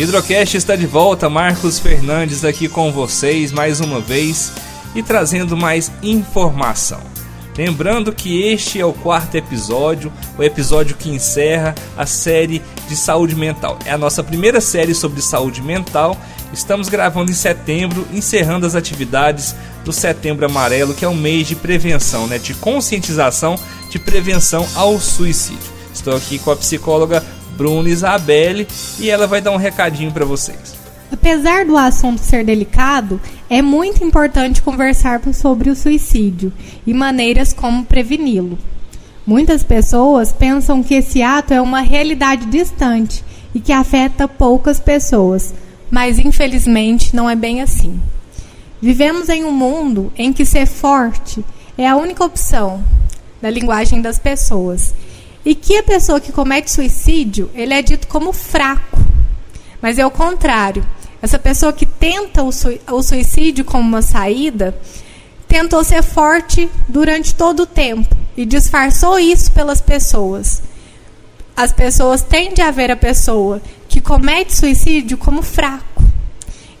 Hidrocast está de volta, Marcos Fernandes aqui com vocês mais uma vez e trazendo mais informação. Lembrando que este é o quarto episódio, o episódio que encerra a série de saúde mental. É a nossa primeira série sobre saúde mental. Estamos gravando em setembro, encerrando as atividades do Setembro Amarelo, que é um mês de prevenção, né, de conscientização de prevenção ao suicídio. Estou aqui com a psicóloga Bruna Isabelle e ela vai dar um recadinho para vocês. Apesar do assunto ser delicado, é muito importante conversar sobre o suicídio e maneiras como preveni-lo. Muitas pessoas pensam que esse ato é uma realidade distante e que afeta poucas pessoas, mas infelizmente não é bem assim. Vivemos em um mundo em que ser forte é a única opção, na linguagem das pessoas, e que a pessoa que comete suicídio, ele é dito como fraco. Mas é o contrário. Essa pessoa que tenta o suicídio como uma saída, tentou ser forte durante todo o tempo e disfarçou isso pelas pessoas. As pessoas tendem a ver a pessoa que comete suicídio como fraco.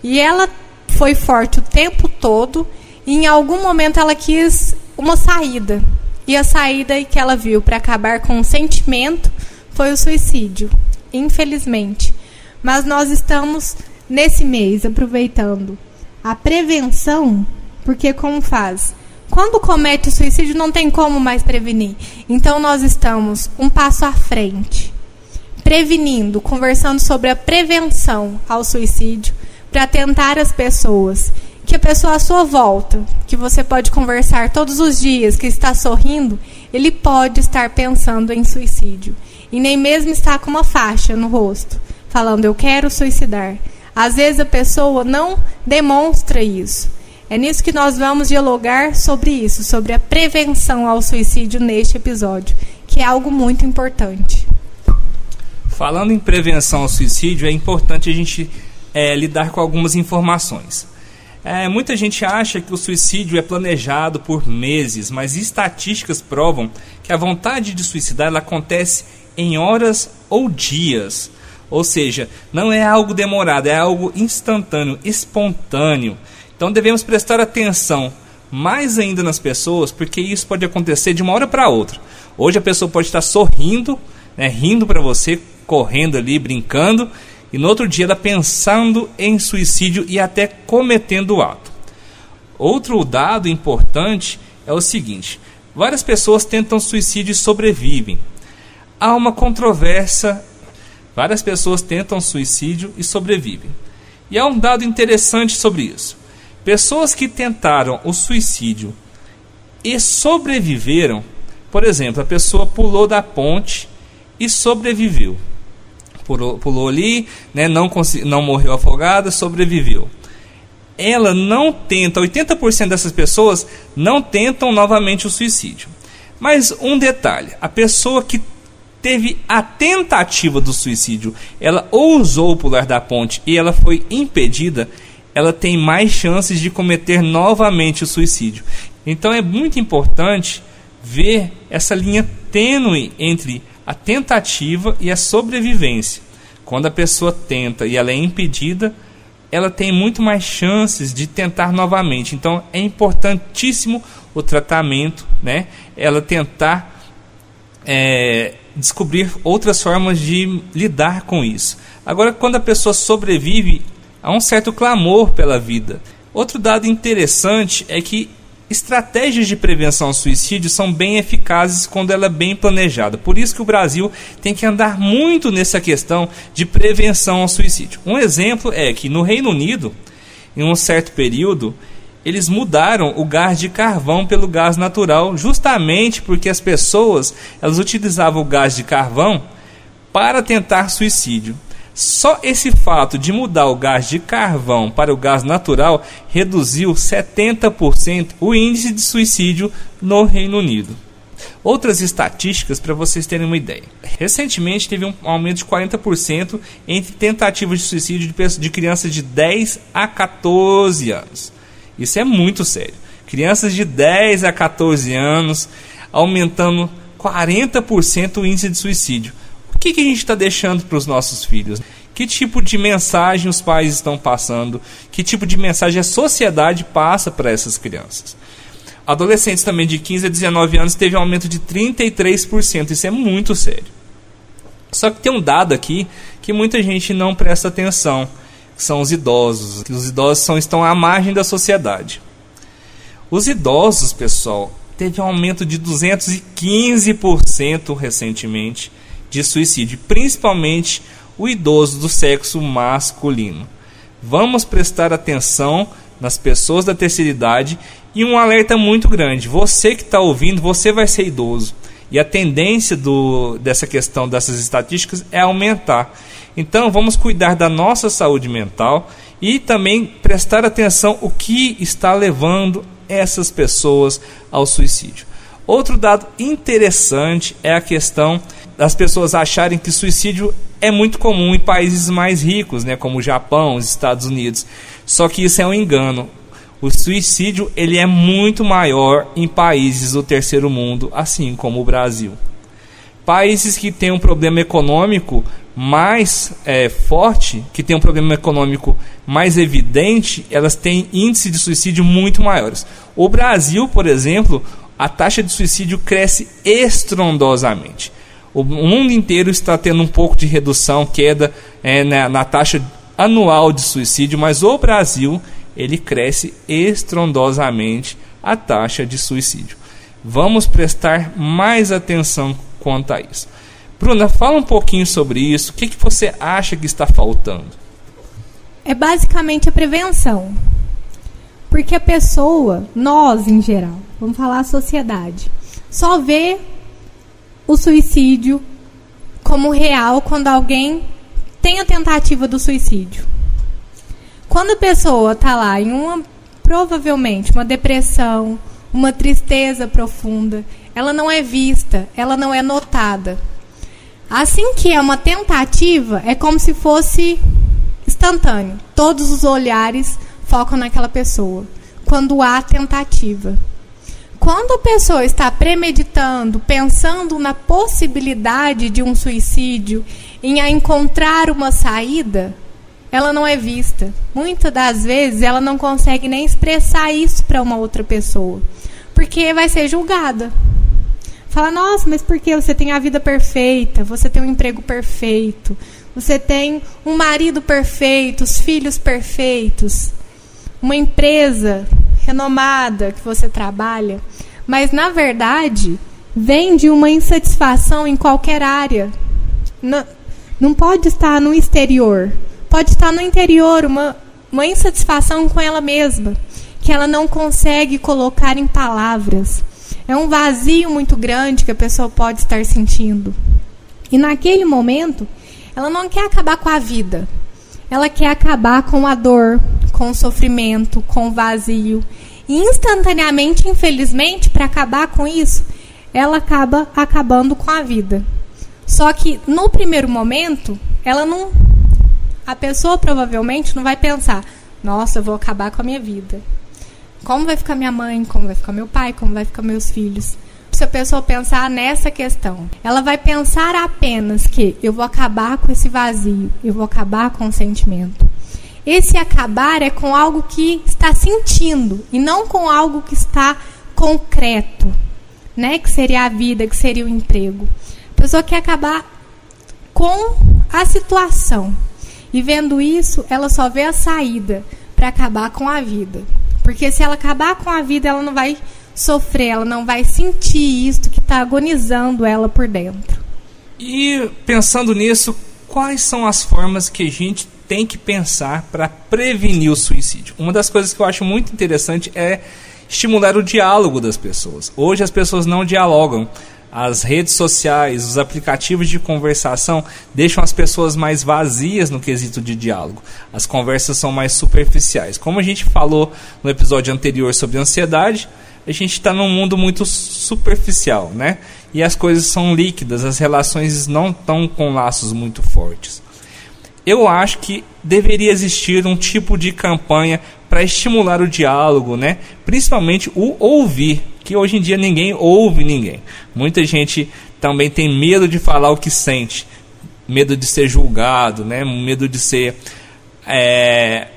E ela foi forte o tempo todo e em algum momento ela quis uma saída. E a saída que ela viu para acabar com o sentimento foi o suicídio, infelizmente. Mas nós estamos nesse mês aproveitando a prevenção, porque como faz? Quando comete o suicídio não tem como mais prevenir. Então nós estamos um passo à frente, prevenindo, conversando sobre a prevenção ao suicídio para tentar as pessoas que a pessoa à sua volta, que você pode conversar todos os dias, que está sorrindo, ele pode estar pensando em suicídio. E nem mesmo está com uma faixa no rosto, falando eu quero suicidar. Às vezes a pessoa não demonstra isso. É nisso que nós vamos dialogar sobre isso, sobre a prevenção ao suicídio neste episódio, que é algo muito importante. Falando em prevenção ao suicídio, é importante a gente é, lidar com algumas informações. É, muita gente acha que o suicídio é planejado por meses, mas estatísticas provam que a vontade de suicidar ela acontece em horas ou dias. Ou seja, não é algo demorado, é algo instantâneo, espontâneo. Então devemos prestar atenção mais ainda nas pessoas, porque isso pode acontecer de uma hora para outra. Hoje a pessoa pode estar sorrindo, né, rindo para você, correndo ali, brincando, e no outro dia ela pensando em suicídio e até cometendo o ato. Outro dado importante é o seguinte: várias pessoas tentam suicídio e sobrevivem. Há uma controvérsia. Várias pessoas tentam suicídio e sobrevivem. E há um dado interessante sobre isso. Pessoas que tentaram o suicídio e sobreviveram, por exemplo, a pessoa pulou da ponte e sobreviveu pulou, pulou ali, né, não, não morreu afogada, sobreviveu. Ela não tenta, 80% dessas pessoas não tentam novamente o suicídio. Mas um detalhe: a pessoa que teve a tentativa do suicídio, ela ousou pular da ponte e ela foi impedida, ela tem mais chances de cometer novamente o suicídio. Então é muito importante ver essa linha tênue entre a tentativa e a sobrevivência. Quando a pessoa tenta e ela é impedida, ela tem muito mais chances de tentar novamente. Então é importantíssimo o tratamento, né? Ela tentar é, descobrir outras formas de lidar com isso. Agora, quando a pessoa sobrevive, há um certo clamor pela vida. Outro dado interessante é que Estratégias de prevenção ao suicídio são bem eficazes quando ela é bem planejada. Por isso que o Brasil tem que andar muito nessa questão de prevenção ao suicídio. Um exemplo é que no Reino Unido, em um certo período, eles mudaram o gás de carvão pelo gás natural, justamente porque as pessoas elas utilizavam o gás de carvão para tentar suicídio. Só esse fato de mudar o gás de carvão para o gás natural reduziu 70% o índice de suicídio no Reino Unido. Outras estatísticas para vocês terem uma ideia. Recentemente teve um aumento de 40% entre tentativas de suicídio de crianças de 10 a 14 anos. Isso é muito sério. Crianças de 10 a 14 anos aumentando 40% o índice de suicídio que, que a gente está deixando para os nossos filhos? Que tipo de mensagem os pais estão passando? Que tipo de mensagem a sociedade passa para essas crianças? Adolescentes também de 15 a 19 anos teve um aumento de 33%. Isso é muito sério. Só que tem um dado aqui que muita gente não presta atenção, são os idosos. Os idosos são, estão à margem da sociedade. Os idosos, pessoal, teve um aumento de 215% recentemente de suicídio, principalmente o idoso do sexo masculino. Vamos prestar atenção nas pessoas da terceira idade e um alerta muito grande. Você que está ouvindo, você vai ser idoso. E a tendência do, dessa questão dessas estatísticas é aumentar. Então vamos cuidar da nossa saúde mental e também prestar atenção o que está levando essas pessoas ao suicídio. Outro dado interessante é a questão das pessoas acharem que suicídio é muito comum em países mais ricos, né, como o Japão, os Estados Unidos. Só que isso é um engano. O suicídio ele é muito maior em países do terceiro mundo, assim como o Brasil. Países que têm um problema econômico mais é, forte, que têm um problema econômico mais evidente, elas têm índice de suicídio muito maiores. O Brasil, por exemplo, a taxa de suicídio cresce estrondosamente. O mundo inteiro está tendo um pouco de redução, queda é, na, na taxa anual de suicídio, mas o Brasil ele cresce estrondosamente a taxa de suicídio. Vamos prestar mais atenção quanto a isso. Bruna, fala um pouquinho sobre isso. O que, que você acha que está faltando? É basicamente a prevenção. Porque a pessoa, nós em geral, vamos falar a sociedade, só vê o suicídio como real quando alguém tem a tentativa do suicídio. Quando a pessoa está lá em uma, provavelmente, uma depressão, uma tristeza profunda, ela não é vista, ela não é notada. Assim que é uma tentativa, é como se fosse instantâneo. Todos os olhares focam naquela pessoa. Quando há tentativa. Quando a pessoa está premeditando, pensando na possibilidade de um suicídio, em encontrar uma saída, ela não é vista. Muitas das vezes ela não consegue nem expressar isso para uma outra pessoa, porque vai ser julgada. Fala, nossa, mas por que você tem a vida perfeita? Você tem um emprego perfeito? Você tem um marido perfeito, os filhos perfeitos, uma empresa renomada que você trabalha, mas na verdade vem de uma insatisfação em qualquer área. Não, não pode estar no exterior, pode estar no interior, uma, uma insatisfação com ela mesma, que ela não consegue colocar em palavras. É um vazio muito grande que a pessoa pode estar sentindo. E naquele momento, ela não quer acabar com a vida. Ela quer acabar com a dor, com o sofrimento, com o vazio. E instantaneamente, infelizmente, para acabar com isso, ela acaba acabando com a vida. Só que no primeiro momento, ela não a pessoa provavelmente não vai pensar: nossa, eu vou acabar com a minha vida. Como vai ficar minha mãe? Como vai ficar meu pai? Como vai ficar meus filhos? Se a pessoa pensar nessa questão, ela vai pensar apenas que eu vou acabar com esse vazio, eu vou acabar com o sentimento. Esse acabar é com algo que está sentindo e não com algo que está concreto, né? Que seria a vida, que seria o emprego. A pessoa quer acabar com a situação. E vendo isso, ela só vê a saída para acabar com a vida. Porque se ela acabar com a vida, ela não vai sofrer, ela não vai sentir isso que está agonizando ela por dentro. E pensando nisso, quais são as formas que a gente tem que pensar para prevenir o suicídio? Uma das coisas que eu acho muito interessante é estimular o diálogo das pessoas. Hoje as pessoas não dialogam as redes sociais, os aplicativos de conversação deixam as pessoas mais vazias no quesito de diálogo. As conversas são mais superficiais. Como a gente falou no episódio anterior sobre ansiedade, a gente está num mundo muito superficial, né? E as coisas são líquidas, as relações não estão com laços muito fortes. Eu acho que deveria existir um tipo de campanha para estimular o diálogo, né? Principalmente o ouvir que hoje em dia ninguém ouve ninguém. Muita gente também tem medo de falar o que sente. medo de ser julgado, né? medo de ser é,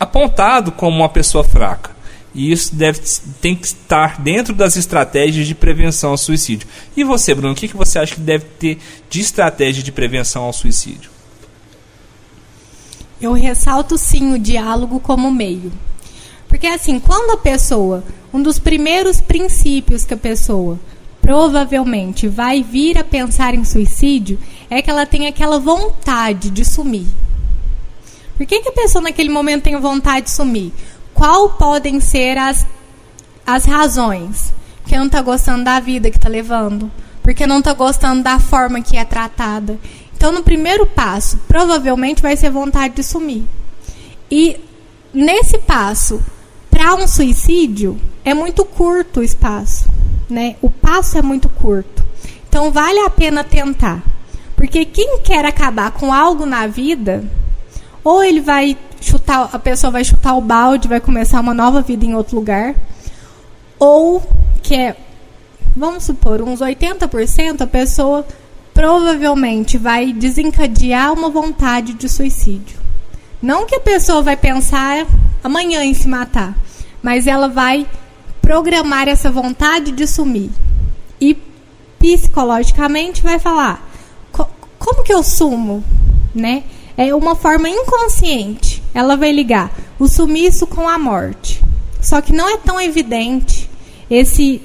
apontado como uma pessoa fraca. E isso deve, tem que estar dentro das estratégias de prevenção ao suicídio. E você, Bruno, o que, que você acha que deve ter de estratégia de prevenção ao suicídio? Eu ressalto sim o diálogo como meio. Porque assim, quando a pessoa, um dos primeiros princípios que a pessoa provavelmente vai vir a pensar em suicídio é que ela tem aquela vontade de sumir. Por que, que a pessoa naquele momento tem vontade de sumir? Qual podem ser as, as razões? Porque não está gostando da vida que está levando, porque não está gostando da forma que é tratada. Então, no primeiro passo, provavelmente vai ser vontade de sumir. E nesse passo, para um suicídio, é muito curto o espaço. Né? O passo é muito curto. Então, vale a pena tentar. Porque quem quer acabar com algo na vida, ou ele vai chutar, a pessoa vai chutar o balde, vai começar uma nova vida em outro lugar, ou que é, vamos supor, uns 80% a pessoa provavelmente vai desencadear uma vontade de suicídio. Não que a pessoa vai pensar amanhã em se matar, mas ela vai programar essa vontade de sumir. E psicologicamente vai falar: como que eu sumo, né? é uma forma inconsciente. Ela vai ligar o sumiço com a morte. Só que não é tão evidente esse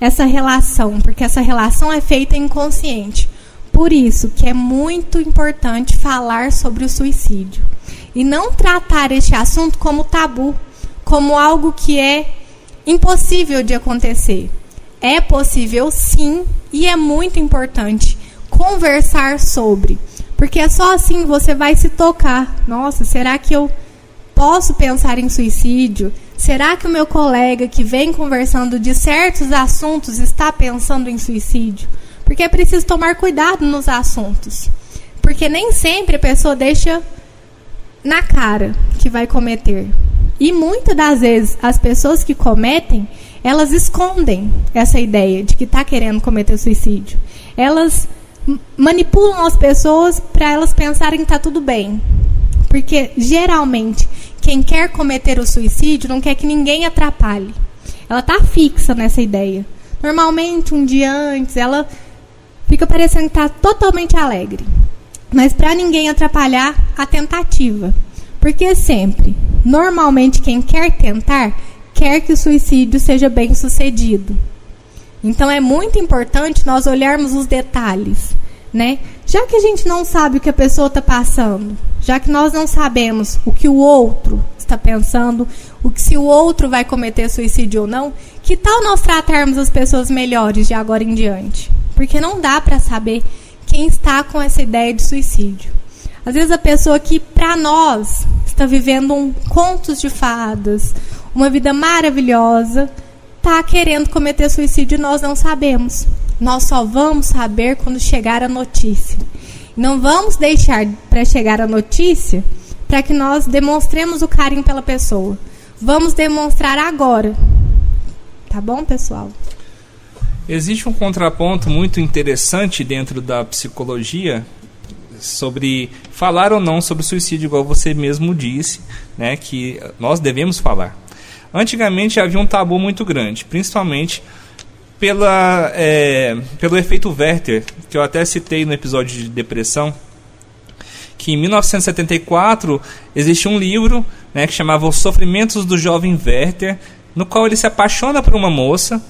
essa relação, porque essa relação é feita inconsciente. Por isso que é muito importante falar sobre o suicídio e não tratar este assunto como tabu, como algo que é impossível de acontecer. É possível sim e é muito importante conversar sobre. Porque é só assim você vai se tocar. Nossa, será que eu posso pensar em suicídio? Será que o meu colega que vem conversando de certos assuntos está pensando em suicídio? Porque é preciso tomar cuidado nos assuntos. Porque nem sempre a pessoa deixa na cara que vai cometer. E muitas das vezes as pessoas que cometem, elas escondem essa ideia de que está querendo cometer suicídio. Elas manipulam as pessoas para elas pensarem que está tudo bem. Porque geralmente quem quer cometer o suicídio não quer que ninguém atrapalhe. Ela está fixa nessa ideia. Normalmente um dia antes ela fica parecendo que está totalmente alegre. Mas para ninguém atrapalhar a tentativa. Porque sempre, normalmente quem quer tentar quer que o suicídio seja bem sucedido. Então é muito importante nós olharmos os detalhes, né? Já que a gente não sabe o que a pessoa está passando, já que nós não sabemos o que o outro está pensando, o que se o outro vai cometer suicídio ou não, que tal nós tratarmos as pessoas melhores de agora em diante? Porque não dá para saber quem está com essa ideia de suicídio. Às vezes a pessoa que para nós está vivendo um contos de fadas, uma vida maravilhosa, está querendo cometer suicídio e nós não sabemos. Nós só vamos saber quando chegar a notícia. Não vamos deixar para chegar a notícia para que nós demonstremos o carinho pela pessoa. Vamos demonstrar agora. Tá bom, pessoal? Existe um contraponto muito interessante dentro da psicologia sobre falar ou não sobre suicídio, igual você mesmo disse, né, que nós devemos falar. Antigamente havia um tabu muito grande, principalmente pela, é, pelo efeito Werther, que eu até citei no episódio de depressão, que em 1974 existia um livro né, que chamava Os Sofrimentos do Jovem Werther, no qual ele se apaixona por uma moça,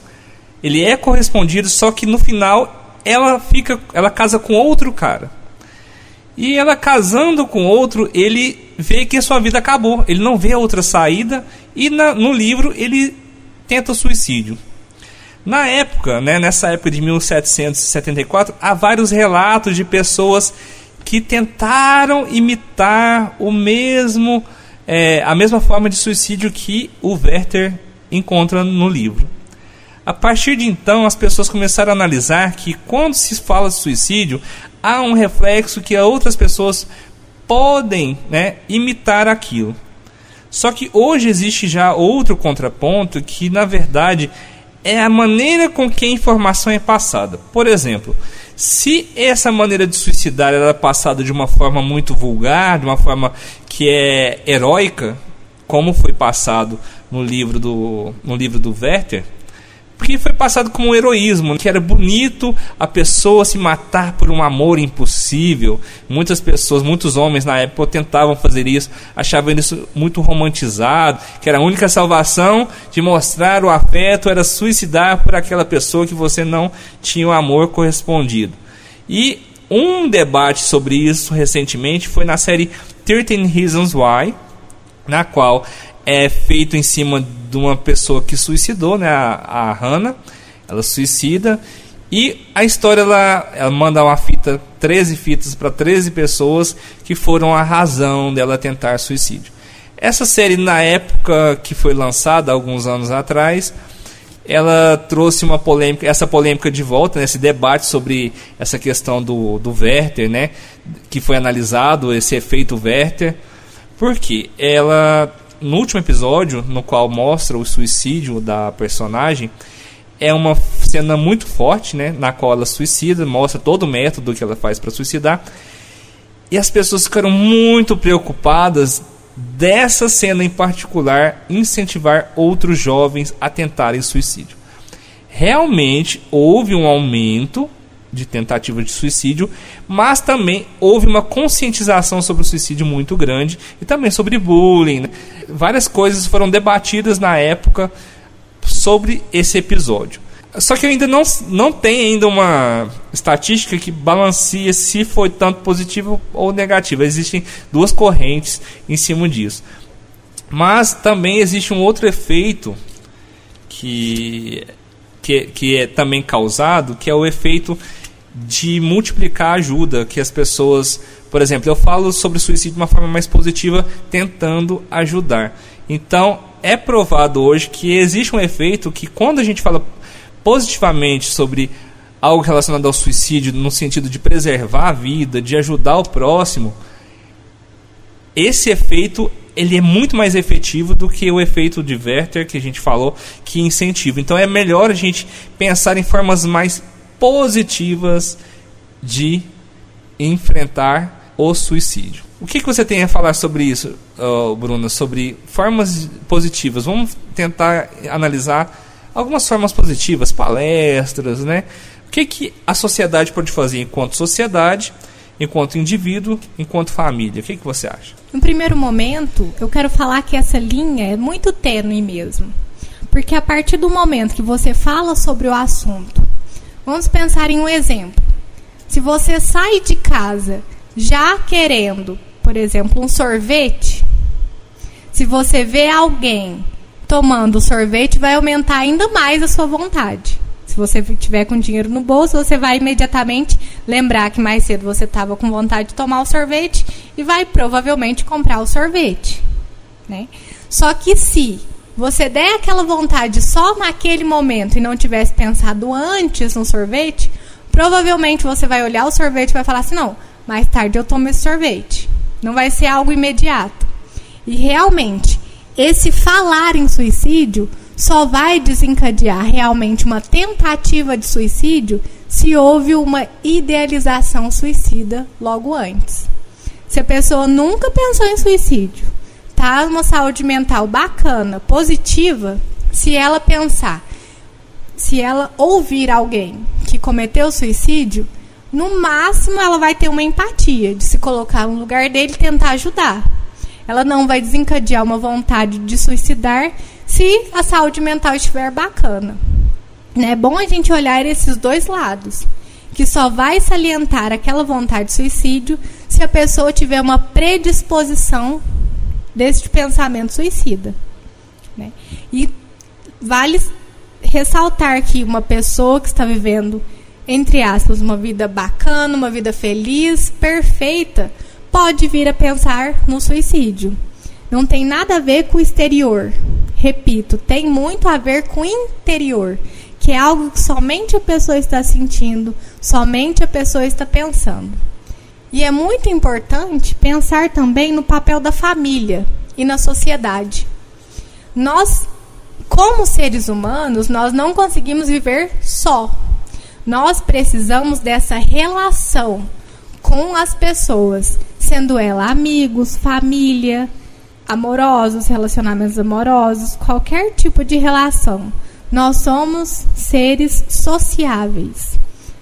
ele é correspondido, só que no final ela fica, ela casa com outro cara. E ela casando com outro, ele vê que a sua vida acabou. Ele não vê outra saída e na, no livro ele tenta suicídio. Na época, né, nessa época de 1774, há vários relatos de pessoas que tentaram imitar o mesmo, é, a mesma forma de suicídio que o Werther encontra no livro. A partir de então, as pessoas começaram a analisar que quando se fala de suicídio, há um reflexo que outras pessoas podem né, imitar aquilo. Só que hoje existe já outro contraponto que, na verdade, é a maneira com que a informação é passada. Por exemplo, se essa maneira de suicidar era é passada de uma forma muito vulgar, de uma forma que é heróica, como foi passado no livro do, no livro do Werther, porque foi passado como um heroísmo, que era bonito a pessoa se matar por um amor impossível. Muitas pessoas, muitos homens na época tentavam fazer isso, achavam isso muito romantizado, que era a única salvação de mostrar o afeto era suicidar por aquela pessoa que você não tinha o amor correspondido. E um debate sobre isso recentemente foi na série 13 Reasons Why, na qual é feito em cima de uma pessoa que suicidou, né, a, a Hannah. Ela suicida e a história ela, ela manda uma fita, 13 fitas para 13 pessoas que foram a razão dela tentar suicídio. Essa série na época que foi lançada alguns anos atrás, ela trouxe uma polêmica, essa polêmica de volta, né, esse debate sobre essa questão do, do Werther, né, que foi analisado, esse efeito Werther, porque ela no último episódio, no qual mostra o suicídio da personagem, é uma cena muito forte, né, na qual ela suicida, mostra todo o método que ela faz para suicidar. E as pessoas ficaram muito preocupadas dessa cena em particular incentivar outros jovens a tentarem suicídio. Realmente houve um aumento de tentativa de suicídio, mas também houve uma conscientização sobre o suicídio muito grande e também sobre bullying. Né? Várias coisas foram debatidas na época sobre esse episódio. Só que ainda não, não tem ainda uma estatística que balanceia se foi tanto positivo ou negativo. Existem duas correntes em cima disso. Mas também existe um outro efeito que, que, que é também causado, que é o efeito de multiplicar a ajuda que as pessoas, por exemplo, eu falo sobre suicídio de uma forma mais positiva, tentando ajudar. Então, é provado hoje que existe um efeito que quando a gente fala positivamente sobre algo relacionado ao suicídio, no sentido de preservar a vida, de ajudar o próximo, esse efeito ele é muito mais efetivo do que o efeito de Werther que a gente falou, que incentiva. Então é melhor a gente pensar em formas mais positivas de enfrentar o suicídio. O que, que você tem a falar sobre isso, Bruno? Sobre formas positivas. Vamos tentar analisar algumas formas positivas, palestras, né? O que, que a sociedade pode fazer enquanto sociedade, enquanto indivíduo, enquanto família? O que, que você acha? No primeiro momento, eu quero falar que essa linha é muito tênue mesmo. Porque a partir do momento que você fala sobre o assunto Vamos pensar em um exemplo. Se você sai de casa já querendo, por exemplo, um sorvete, se você vê alguém tomando sorvete, vai aumentar ainda mais a sua vontade. Se você tiver com dinheiro no bolso, você vai imediatamente lembrar que mais cedo você estava com vontade de tomar o sorvete e vai provavelmente comprar o sorvete. Né? Só que se você der aquela vontade só naquele momento e não tivesse pensado antes no sorvete, provavelmente você vai olhar o sorvete e vai falar assim: não, mais tarde eu tomo esse sorvete. Não vai ser algo imediato. E realmente, esse falar em suicídio só vai desencadear realmente uma tentativa de suicídio se houve uma idealização suicida logo antes. Se a pessoa nunca pensou em suicídio, tá uma saúde mental bacana, positiva, se ela pensar, se ela ouvir alguém que cometeu suicídio, no máximo ela vai ter uma empatia de se colocar no lugar dele e tentar ajudar. Ela não vai desencadear uma vontade de suicidar se a saúde mental estiver bacana. É bom a gente olhar esses dois lados, que só vai salientar aquela vontade de suicídio se a pessoa tiver uma predisposição deste pensamento suicida. Né? E vale ressaltar que uma pessoa que está vivendo, entre aspas, uma vida bacana, uma vida feliz, perfeita, pode vir a pensar no suicídio. Não tem nada a ver com o exterior. Repito, tem muito a ver com o interior, que é algo que somente a pessoa está sentindo, somente a pessoa está pensando. E é muito importante pensar também no papel da família e na sociedade. Nós como seres humanos, nós não conseguimos viver só. Nós precisamos dessa relação com as pessoas, sendo ela amigos, família, amorosos, relacionamentos amorosos, qualquer tipo de relação. Nós somos seres sociáveis.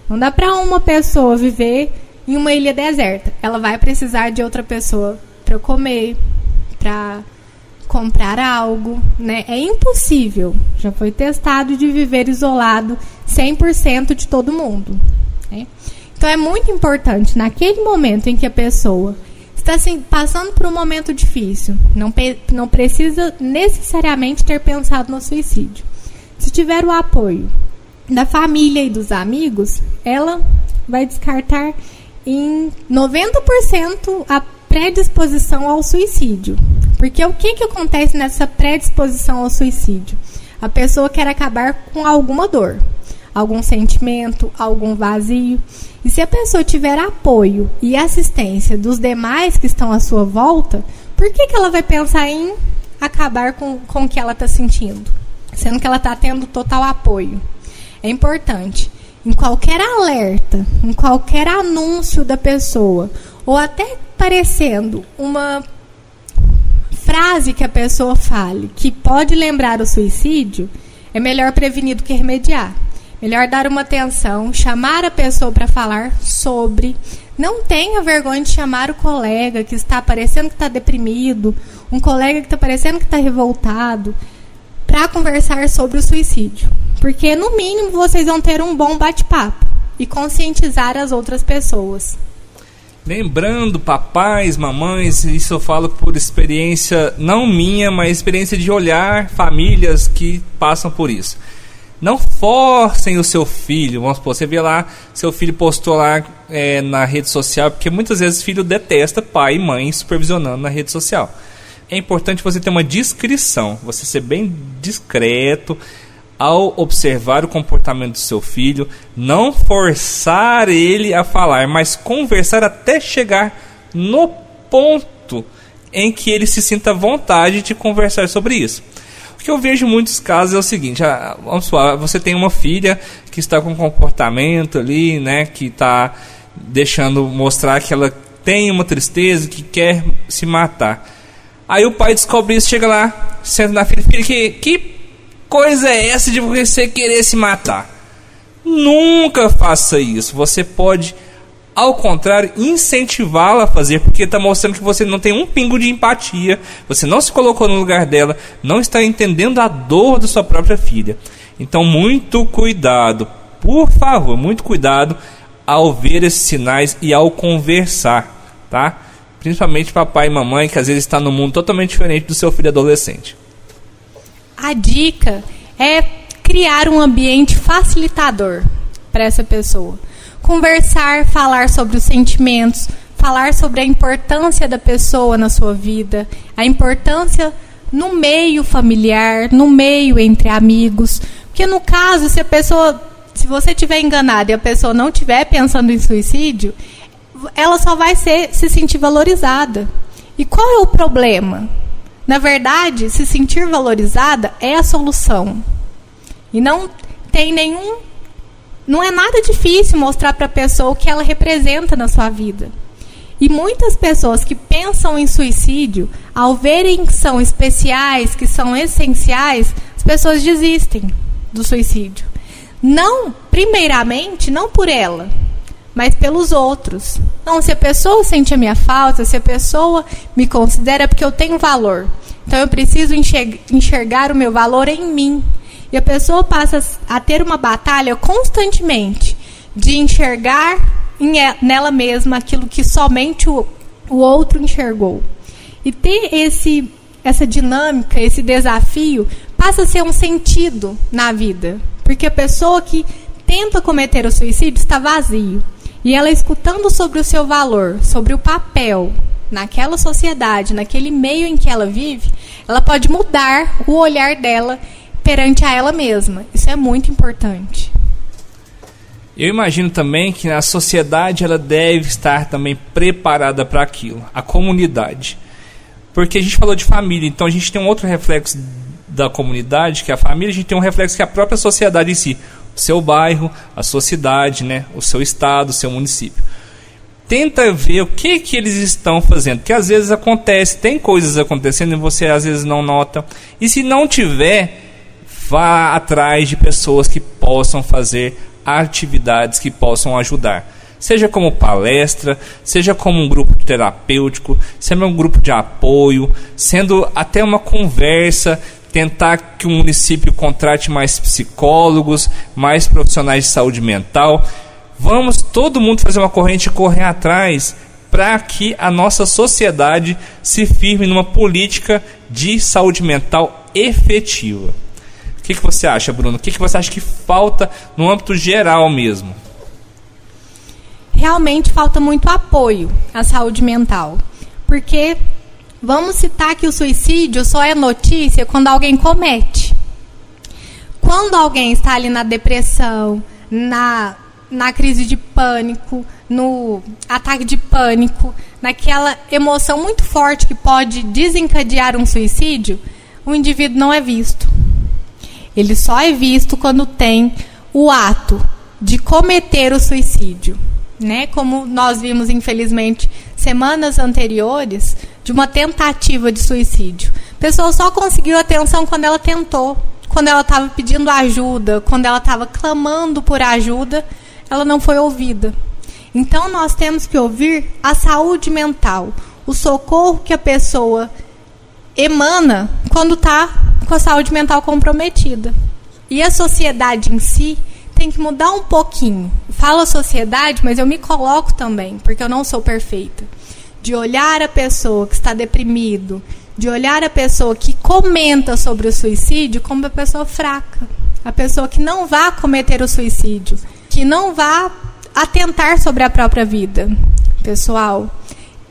Não dá para uma pessoa viver em uma ilha deserta. Ela vai precisar de outra pessoa para comer, para comprar algo, né? É impossível. Já foi testado de viver isolado 100% de todo mundo. Né? Então é muito importante naquele momento em que a pessoa está assim, passando por um momento difícil, não, não precisa necessariamente ter pensado no suicídio. Se tiver o apoio da família e dos amigos, ela vai descartar em 90% a predisposição ao suicídio. Porque o que, que acontece nessa predisposição ao suicídio? A pessoa quer acabar com alguma dor, algum sentimento, algum vazio. E se a pessoa tiver apoio e assistência dos demais que estão à sua volta, por que, que ela vai pensar em acabar com, com o que ela está sentindo? Sendo que ela está tendo total apoio. É importante, em qualquer alerta, em qualquer anúncio da pessoa, ou até parecendo uma frase que a pessoa fale que pode lembrar o suicídio, é melhor prevenir do que remediar. Melhor dar uma atenção, chamar a pessoa para falar sobre. Não tenha vergonha de chamar o colega que está parecendo que está deprimido, um colega que está parecendo que está revoltado, para conversar sobre o suicídio. Porque, no mínimo, vocês vão ter um bom bate-papo e conscientizar as outras pessoas. Lembrando, papais, mamães, isso eu falo por experiência não minha, mas experiência de olhar famílias que passam por isso. Não forcem o seu filho. Vamos supor, você vê lá, seu filho postou lá é, na rede social, porque muitas vezes o filho detesta pai e mãe supervisionando na rede social. É importante você ter uma discrição, você ser bem discreto, ao observar o comportamento do seu filho, não forçar ele a falar, mas conversar até chegar no ponto em que ele se sinta vontade de conversar sobre isso. O que eu vejo em muitos casos é o seguinte: ah, vamos supor, você tem uma filha que está com um comportamento ali, né, que está deixando mostrar que ela tem uma tristeza, que quer se matar. Aí o pai descobre isso, chega lá, senta na filha, filha, que, que coisa é essa de você querer se matar? Nunca faça isso. Você pode, ao contrário, incentivá-la a fazer, porque está mostrando que você não tem um pingo de empatia, você não se colocou no lugar dela, não está entendendo a dor da sua própria filha. Então, muito cuidado, por favor, muito cuidado ao ver esses sinais e ao conversar, tá? Principalmente papai e mamãe, que às vezes está num mundo totalmente diferente do seu filho adolescente. A dica é criar um ambiente facilitador para essa pessoa. Conversar, falar sobre os sentimentos, falar sobre a importância da pessoa na sua vida, a importância no meio familiar, no meio entre amigos. Porque no caso, se a pessoa, se você tiver enganado e a pessoa não estiver pensando em suicídio, ela só vai ser, se sentir valorizada. E qual é o problema? Na verdade, se sentir valorizada é a solução. E não tem nenhum. Não é nada difícil mostrar para a pessoa o que ela representa na sua vida. E muitas pessoas que pensam em suicídio, ao verem que são especiais, que são essenciais, as pessoas desistem do suicídio. Não, primeiramente, não por ela, mas pelos outros. Não, se a pessoa sente a minha falta, se a pessoa me considera é porque eu tenho valor. Então eu preciso enxergar o meu valor em mim. E a pessoa passa a ter uma batalha constantemente de enxergar nela mesma aquilo que somente o, o outro enxergou. E ter esse, essa dinâmica, esse desafio, passa a ser um sentido na vida. Porque a pessoa que tenta cometer o suicídio está vazio. E ela escutando sobre o seu valor, sobre o papel naquela sociedade, naquele meio em que ela vive, ela pode mudar o olhar dela perante a ela mesma. Isso é muito importante. Eu imagino também que a sociedade ela deve estar também preparada para aquilo, a comunidade. Porque a gente falou de família, então a gente tem um outro reflexo da comunidade, que é a família, a gente tem um reflexo que é a própria sociedade em si, seu bairro, a sua cidade, né, o seu estado, o seu município. Tenta ver o que que eles estão fazendo, que às vezes acontece, tem coisas acontecendo e você às vezes não nota. E se não tiver, vá atrás de pessoas que possam fazer atividades que possam ajudar seja como palestra, seja como um grupo terapêutico, seja um grupo de apoio, sendo até uma conversa, tentar que o município contrate mais psicólogos, mais profissionais de saúde mental. Vamos todo mundo fazer uma corrente e correr atrás para que a nossa sociedade se firme numa política de saúde mental efetiva. O que, que você acha, Bruno? O que, que você acha que falta no âmbito geral mesmo? realmente falta muito apoio à saúde mental. Porque vamos citar que o suicídio só é notícia quando alguém comete. Quando alguém está ali na depressão, na, na crise de pânico, no ataque de pânico, naquela emoção muito forte que pode desencadear um suicídio, o indivíduo não é visto. Ele só é visto quando tem o ato de cometer o suicídio né? Como nós vimos, infelizmente, semanas anteriores, de uma tentativa de suicídio. A pessoa só conseguiu atenção quando ela tentou, quando ela estava pedindo ajuda, quando ela estava clamando por ajuda, ela não foi ouvida. Então nós temos que ouvir a saúde mental, o socorro que a pessoa emana quando está com a saúde mental comprometida. E a sociedade em si tem que mudar um pouquinho. Falo a sociedade, mas eu me coloco também, porque eu não sou perfeita. De olhar a pessoa que está deprimido, de olhar a pessoa que comenta sobre o suicídio como uma pessoa fraca. A pessoa que não vá cometer o suicídio, que não vá atentar sobre a própria vida. Pessoal,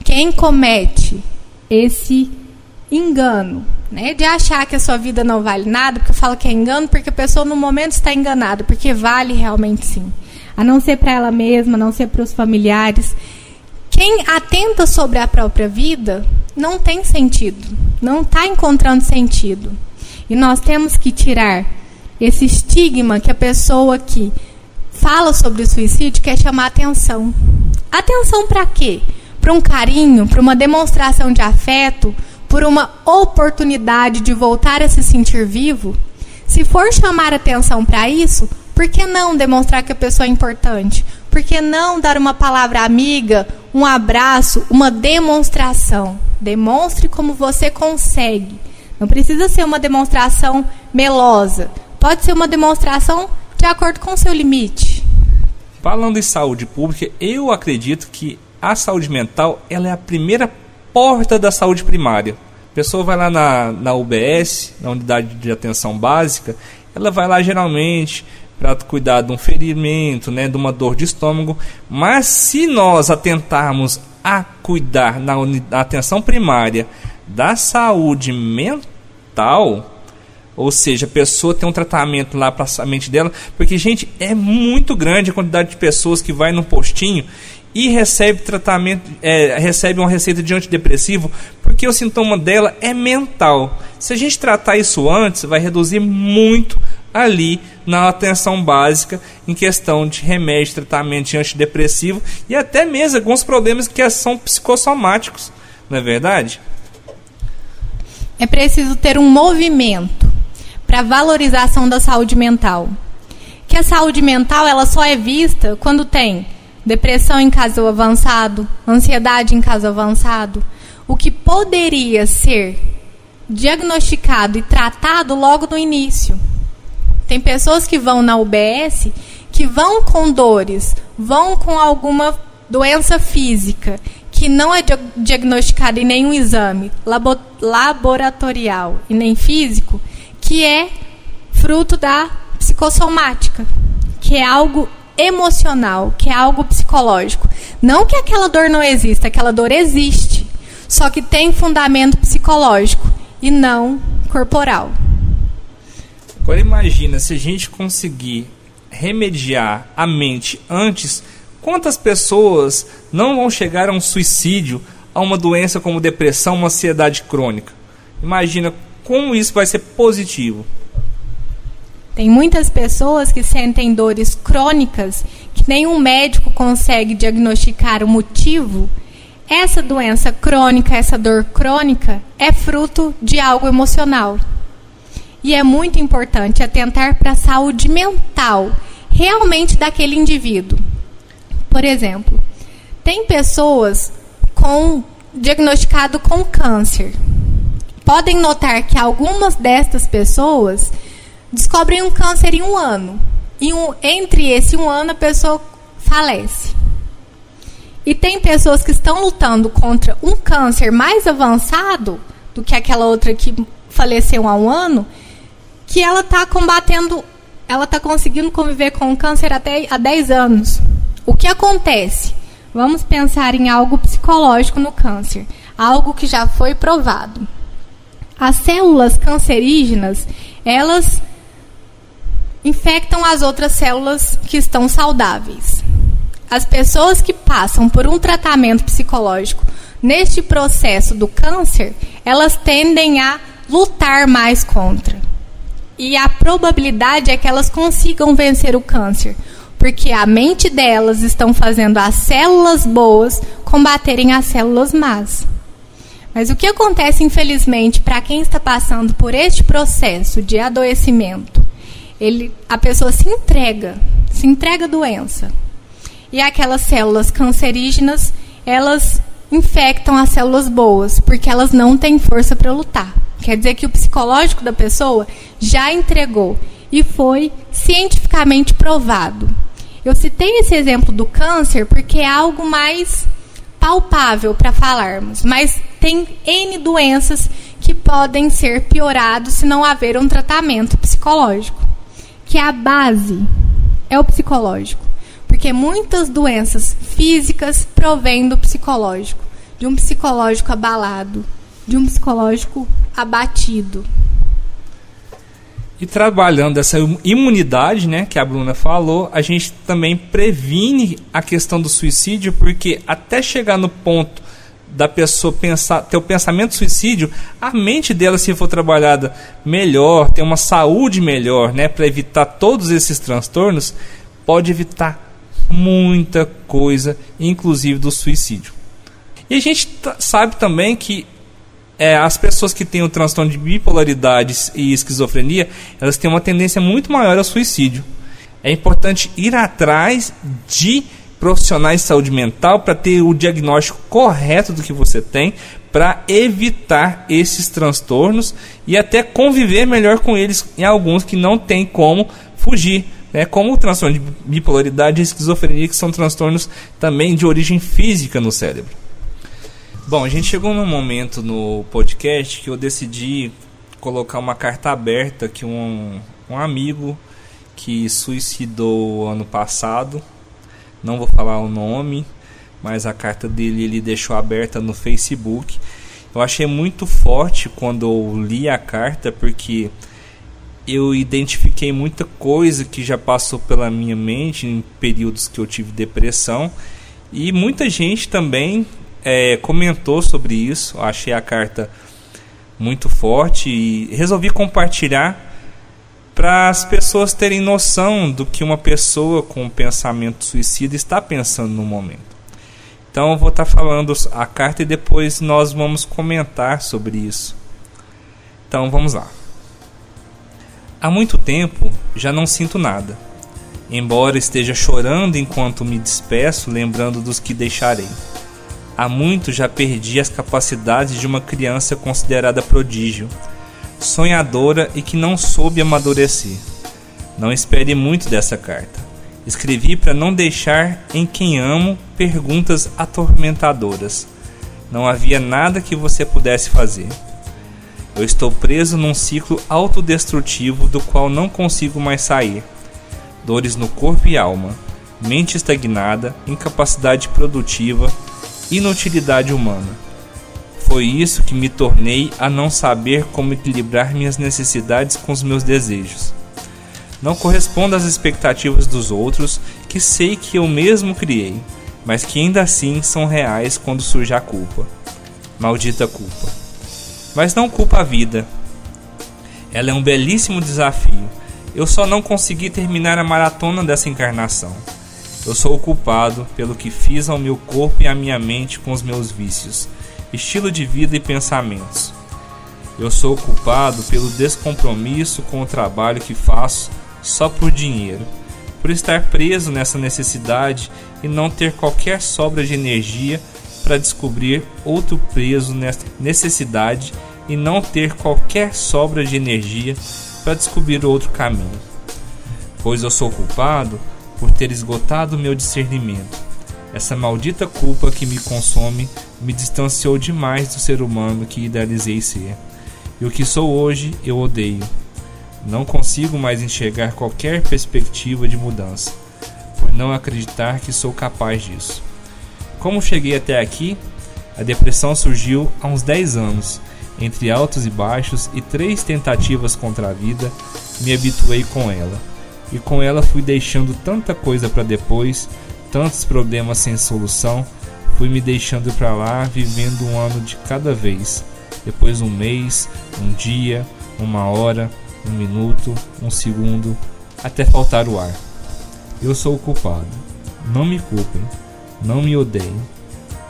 quem comete esse engano né, de achar que a sua vida não vale nada, porque eu falo que é engano, porque a pessoa no momento está enganada, porque vale realmente sim. A não ser para ela mesma, a não ser para os familiares. Quem atenta sobre a própria vida não tem sentido, não está encontrando sentido. E nós temos que tirar esse estigma que a pessoa que fala sobre o suicídio quer chamar atenção. Atenção para quê? Para um carinho, para uma demonstração de afeto, por uma oportunidade de voltar a se sentir vivo, se for chamar atenção para isso, por que não demonstrar que a pessoa é importante? Por que não dar uma palavra amiga, um abraço, uma demonstração? Demonstre como você consegue. Não precisa ser uma demonstração melosa. Pode ser uma demonstração de acordo com o seu limite. Falando em saúde pública, eu acredito que a saúde mental ela é a primeira porta da saúde primária. A pessoa vai lá na, na UBS, na unidade de atenção básica, ela vai lá geralmente para cuidar de um ferimento, né, de uma dor de estômago. Mas se nós atentarmos a cuidar na, na atenção primária da saúde mental, ou seja, a pessoa tem um tratamento lá para a mente dela, porque gente é muito grande a quantidade de pessoas que vai no postinho e recebe tratamento, é, recebe uma receita de antidepressivo, porque o sintoma dela é mental. Se a gente tratar isso antes, vai reduzir muito ali na atenção básica em questão de remédio, tratamento de antidepressivo e até mesmo alguns problemas que são psicossomáticos, não é verdade? É preciso ter um movimento para valorização da saúde mental. Que a saúde mental ela só é vista quando tem depressão em caso avançado, ansiedade em caso avançado, o que poderia ser diagnosticado e tratado logo no início. Tem pessoas que vão na UBS que vão com dores, vão com alguma doença física que não é diagnosticada em nenhum exame laboratorial e nem físico, que é fruto da psicossomática, que é algo emocional, que é algo psicológico. Não que aquela dor não exista, aquela dor existe, só que tem fundamento psicológico e não corporal. Agora imagina se a gente conseguir remediar a mente antes, quantas pessoas não vão chegar a um suicídio, a uma doença como depressão, uma ansiedade crônica? Imagina como isso vai ser positivo? Tem muitas pessoas que sentem dores crônicas que nenhum médico consegue diagnosticar o motivo. Essa doença crônica, essa dor crônica, é fruto de algo emocional. E é muito importante atentar para a saúde mental realmente daquele indivíduo. Por exemplo, tem pessoas com diagnosticado com câncer. Podem notar que algumas destas pessoas descobrem um câncer em um ano. E um, entre esse um ano a pessoa falece. E tem pessoas que estão lutando contra um câncer mais avançado do que aquela outra que faleceu há um ano, que ela está combatendo, ela está conseguindo conviver com o câncer até há 10 anos. O que acontece? Vamos pensar em algo psicológico no câncer, algo que já foi provado. As células cancerígenas, elas infectam as outras células que estão saudáveis. As pessoas que passam por um tratamento psicológico neste processo do câncer, elas tendem a lutar mais contra. E a probabilidade é que elas consigam vencer o câncer, porque a mente delas estão fazendo as células boas combaterem as células más. Mas o que acontece, infelizmente, para quem está passando por este processo de adoecimento? Ele, a pessoa se entrega, se entrega à doença. E aquelas células cancerígenas, elas infectam as células boas, porque elas não têm força para lutar. Quer dizer que o psicológico da pessoa já entregou e foi cientificamente provado. Eu citei esse exemplo do câncer porque é algo mais palpável para falarmos, mas tem N doenças que podem ser piorados se não haver um tratamento psicológico, que a base é o psicológico, porque muitas doenças físicas provêm do psicológico, de um psicológico abalado, de um psicológico abatido. E trabalhando essa imunidade, né, que a Bruna falou, a gente também previne a questão do suicídio, porque até chegar no ponto da pessoa pensar, ter o pensamento suicídio, a mente dela, se for trabalhada melhor, ter uma saúde melhor, né, para evitar todos esses transtornos, pode evitar muita coisa, inclusive do suicídio. E a gente sabe também que é, as pessoas que têm o transtorno de bipolaridade e esquizofrenia, elas têm uma tendência muito maior ao suicídio. É importante ir atrás de profissionais de saúde mental para ter o diagnóstico correto do que você tem, para evitar esses transtornos e até conviver melhor com eles em alguns que não tem como fugir. Né, como o transtorno de bipolaridade e esquizofrenia, que são transtornos também de origem física no cérebro. Bom, a gente chegou num momento no podcast que eu decidi colocar uma carta aberta que um, um amigo que suicidou ano passado, não vou falar o nome, mas a carta dele ele deixou aberta no Facebook. Eu achei muito forte quando eu li a carta porque eu identifiquei muita coisa que já passou pela minha mente em períodos que eu tive depressão. E muita gente também é, comentou sobre isso, achei a carta muito forte e resolvi compartilhar para as pessoas terem noção do que uma pessoa com pensamento suicida está pensando no momento. Então eu vou estar tá falando a carta e depois nós vamos comentar sobre isso. Então vamos lá. Há muito tempo já não sinto nada, embora esteja chorando enquanto me despeço, lembrando dos que deixarei. Há muito já perdi as capacidades de uma criança considerada prodígio, sonhadora e que não soube amadurecer. Não espere muito dessa carta. Escrevi para não deixar em quem amo perguntas atormentadoras. Não havia nada que você pudesse fazer. Eu estou preso num ciclo autodestrutivo do qual não consigo mais sair. Dores no corpo e alma, mente estagnada, incapacidade produtiva, inutilidade humana. Foi isso que me tornei a não saber como equilibrar minhas necessidades com os meus desejos. Não correspondo às expectativas dos outros, que sei que eu mesmo criei, mas que ainda assim são reais quando surge a culpa. Maldita culpa. Mas não culpa a vida. Ela é um belíssimo desafio. Eu só não consegui terminar a maratona dessa encarnação. Eu sou o culpado pelo que fiz ao meu corpo e à minha mente com os meus vícios, estilo de vida e pensamentos. Eu sou culpado pelo descompromisso com o trabalho que faço só por dinheiro, por estar preso nessa necessidade e não ter qualquer sobra de energia para descobrir outro preso nessa necessidade e não ter qualquer sobra de energia para descobrir outro caminho. Pois eu sou culpado por ter esgotado meu discernimento. Essa maldita culpa que me consome me distanciou demais do ser humano que idealizei ser. E o que sou hoje eu odeio. Não consigo mais enxergar qualquer perspectiva de mudança, por não acreditar que sou capaz disso. Como cheguei até aqui? A depressão surgiu há uns 10 anos. Entre altos e baixos e três tentativas contra a vida, me habituei com ela. E com ela fui deixando tanta coisa para depois, tantos problemas sem solução, fui me deixando para lá, vivendo um ano de cada vez. Depois um mês, um dia, uma hora, um minuto, um segundo, até faltar o ar. Eu sou o culpado. Não me culpem, não me odeiem,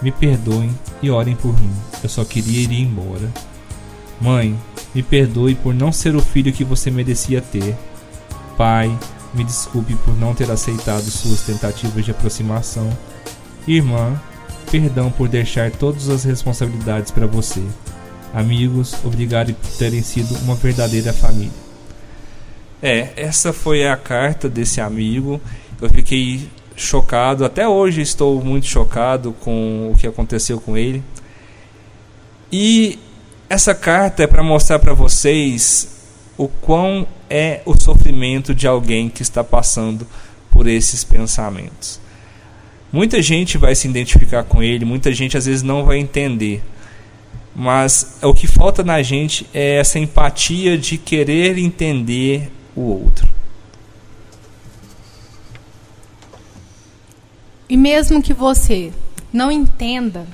me perdoem e orem por mim. Eu só queria ir embora. Mãe, me perdoe por não ser o filho que você merecia ter. Pai, me desculpe por não ter aceitado suas tentativas de aproximação. Irmã, perdão por deixar todas as responsabilidades para você. Amigos, obrigado por terem sido uma verdadeira família. É, essa foi a carta desse amigo. Eu fiquei chocado, até hoje estou muito chocado com o que aconteceu com ele. E essa carta é para mostrar para vocês o quão é o sofrimento de alguém que está passando por esses pensamentos. Muita gente vai se identificar com ele, muita gente às vezes não vai entender. Mas o que falta na gente é essa empatia de querer entender o outro. E mesmo que você não entenda,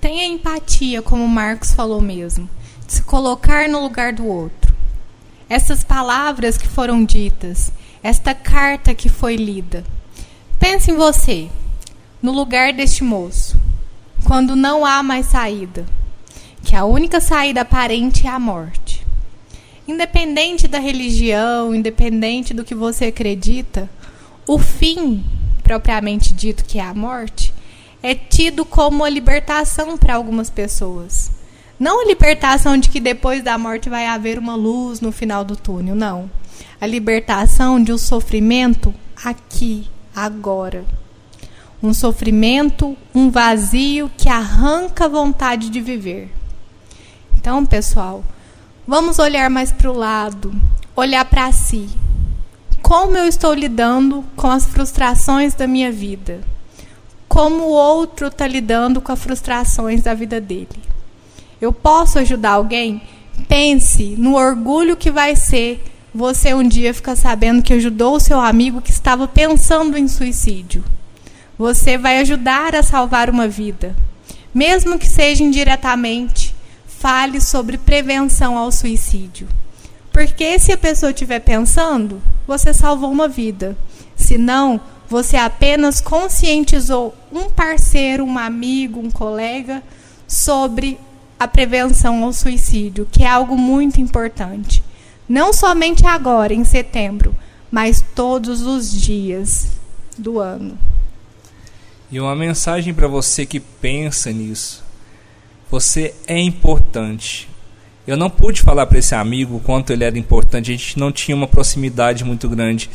tenha empatia, como Marcos falou mesmo, de se colocar no lugar do outro. Essas palavras que foram ditas, esta carta que foi lida. Pense em você, no lugar deste moço quando não há mais saída, que a única saída aparente é a morte. Independente da religião, independente do que você acredita, o fim, propriamente dito, que é a morte, é tido como a libertação para algumas pessoas. Não a libertação de que depois da morte vai haver uma luz no final do túnel, não. A libertação de um sofrimento aqui, agora um sofrimento, um vazio que arranca a vontade de viver. Então, pessoal, vamos olhar mais para o lado, olhar para si. Como eu estou lidando com as frustrações da minha vida? Como o outro está lidando com as frustrações da vida dele? Eu posso ajudar alguém? Pense no orgulho que vai ser você um dia ficar sabendo que ajudou o seu amigo que estava pensando em suicídio. Você vai ajudar a salvar uma vida. Mesmo que seja indiretamente, fale sobre prevenção ao suicídio. Porque se a pessoa estiver pensando, você salvou uma vida. Se não, você apenas conscientizou um parceiro, um amigo, um colega sobre a prevenção ao suicídio, que é algo muito importante. Não somente agora, em setembro, mas todos os dias do ano. E uma mensagem para você que pensa nisso. Você é importante. Eu não pude falar para esse amigo o quanto ele era importante, a gente não tinha uma proximidade muito grande.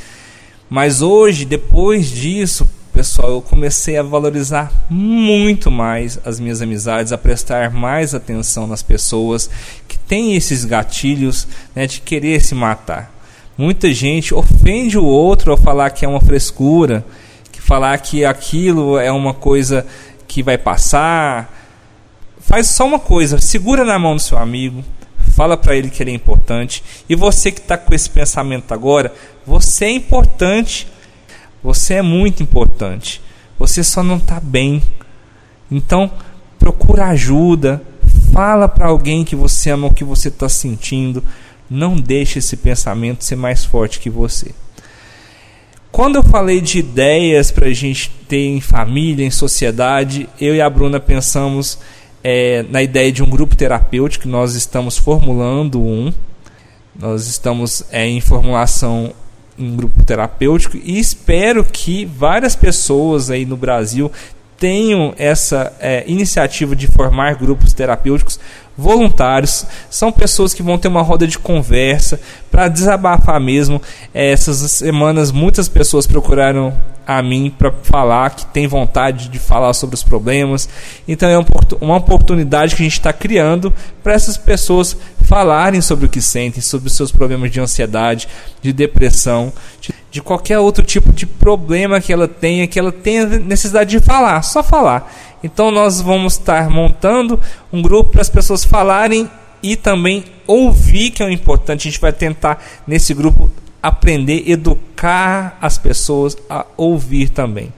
Mas hoje, depois disso, pessoal, eu comecei a valorizar muito mais as minhas amizades, a prestar mais atenção nas pessoas que têm esses gatilhos né, de querer se matar. Muita gente ofende o outro ao falar que é uma frescura, falar que aquilo é uma coisa que vai passar. Faz só uma coisa, segura na mão do seu amigo, fala para ele que ele é importante. E você que está com esse pensamento agora, você é importante, você é muito importante. Você só não está bem. Então, procura ajuda, Fala para alguém que você ama o que você está sentindo. Não deixe esse pensamento ser mais forte que você. Quando eu falei de ideias para a gente ter em família, em sociedade, eu e a Bruna pensamos é, na ideia de um grupo terapêutico. Nós estamos formulando um. Nós estamos é, em formulação um grupo terapêutico e espero que várias pessoas aí no Brasil tenham essa é, iniciativa de formar grupos terapêuticos voluntários. São pessoas que vão ter uma roda de conversa para desabafar mesmo. É, essas semanas muitas pessoas procuraram a mim para falar que tem vontade de falar sobre os problemas. Então é uma oportunidade que a gente está criando para essas pessoas falarem sobre o que sentem, sobre os seus problemas de ansiedade, de depressão, de, de qualquer outro tipo de problema que ela tenha, que ela tenha necessidade de falar, só falar. Então nós vamos estar montando um grupo para as pessoas falarem e também ouvir, que é o importante. A gente vai tentar nesse grupo aprender, educar as pessoas a ouvir também.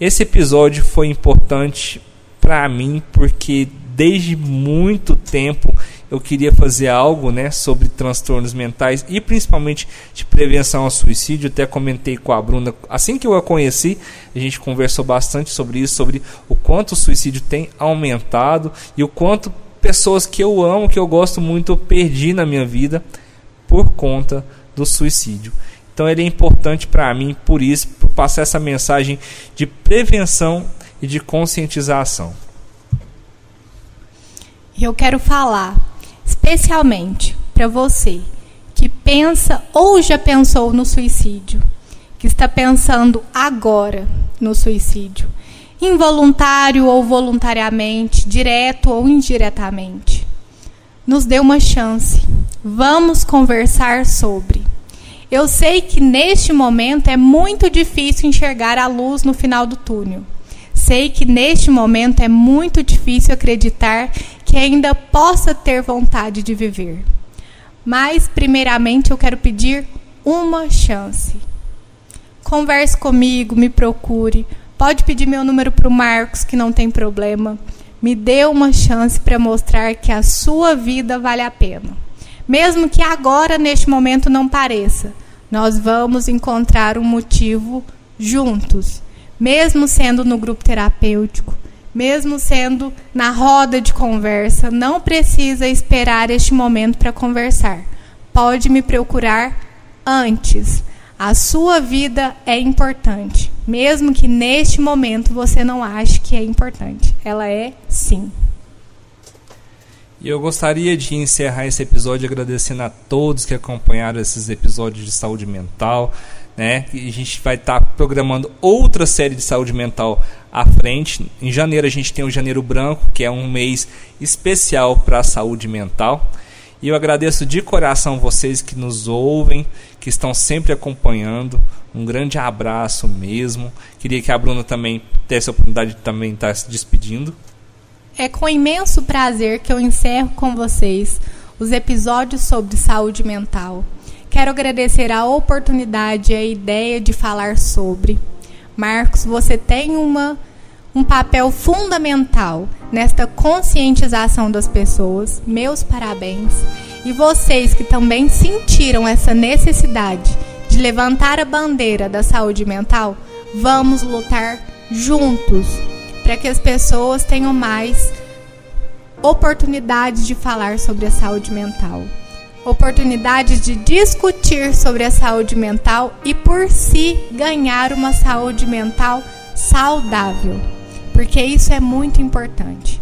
Esse episódio foi importante para mim porque desde muito tempo eu queria fazer algo né, sobre transtornos mentais e principalmente de prevenção ao suicídio. Até comentei com a Bruna, assim que eu a conheci, a gente conversou bastante sobre isso, sobre o quanto o suicídio tem aumentado e o quanto pessoas que eu amo, que eu gosto muito, eu perdi na minha vida por conta do suicídio. Então ele é importante para mim por isso, por passar essa mensagem de prevenção e de conscientização. Eu quero falar especialmente para você que pensa ou já pensou no suicídio, que está pensando agora no suicídio, involuntário ou voluntariamente, direto ou indiretamente. Nos dê uma chance. Vamos conversar sobre. Eu sei que neste momento é muito difícil enxergar a luz no final do túnel. Sei que neste momento é muito difícil acreditar que ainda possa ter vontade de viver. Mas, primeiramente, eu quero pedir uma chance. Converse comigo, me procure. Pode pedir meu número para o Marcos, que não tem problema. Me dê uma chance para mostrar que a sua vida vale a pena. Mesmo que agora, neste momento, não pareça, nós vamos encontrar um motivo juntos, mesmo sendo no grupo terapêutico, mesmo sendo na roda de conversa, não precisa esperar este momento para conversar. Pode me procurar antes. A sua vida é importante, mesmo que neste momento você não ache que é importante. Ela é sim. E eu gostaria de encerrar esse episódio agradecendo a todos que acompanharam esses episódios de saúde mental. Né? E a gente vai estar tá programando outra série de saúde mental à frente. Em janeiro a gente tem o Janeiro Branco, que é um mês especial para a saúde mental. E eu agradeço de coração vocês que nos ouvem, que estão sempre acompanhando. Um grande abraço mesmo. Queria que a Bruna também tivesse a oportunidade de também estar se despedindo. É com imenso prazer que eu encerro com vocês os episódios sobre saúde mental. Quero agradecer a oportunidade e a ideia de falar sobre. Marcos, você tem uma um papel fundamental nesta conscientização das pessoas. Meus parabéns. E vocês que também sentiram essa necessidade de levantar a bandeira da saúde mental, vamos lutar juntos para que as pessoas tenham mais oportunidades de falar sobre a saúde mental, oportunidades de discutir sobre a saúde mental e por si ganhar uma saúde mental saudável porque isso é muito importante.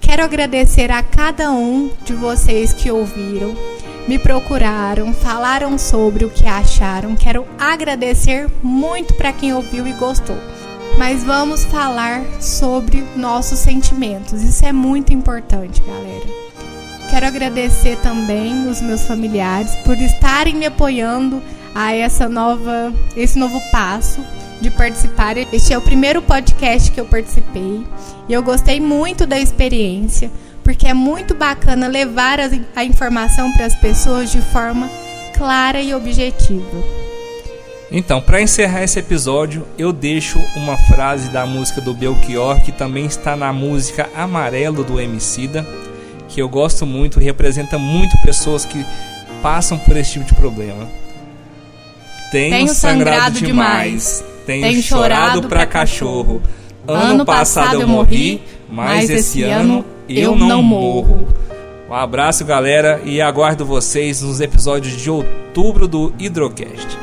Quero agradecer a cada um de vocês que ouviram, me procuraram, falaram sobre o que acharam. Quero agradecer muito para quem ouviu e gostou. Mas vamos falar sobre nossos sentimentos. Isso é muito importante, galera. Quero agradecer também os meus familiares por estarem me apoiando a essa nova, esse novo passo de participar. Este é o primeiro podcast que eu participei e eu gostei muito da experiência, porque é muito bacana levar a, informação para as pessoas de forma clara e objetiva. Então, para encerrar esse episódio, eu deixo uma frase da música do Belchior que também está na música Amarelo do Emicida, que eu gosto muito, representa muito pessoas que passam por esse tipo de problema. Tenho, Tenho sangrado, sangrado demais. demais. Tenho, Tenho chorado pra cachorro. Ano passado eu morri, mas esse ano eu não morro. Um abraço, galera, e aguardo vocês nos episódios de outubro do Hidrocast.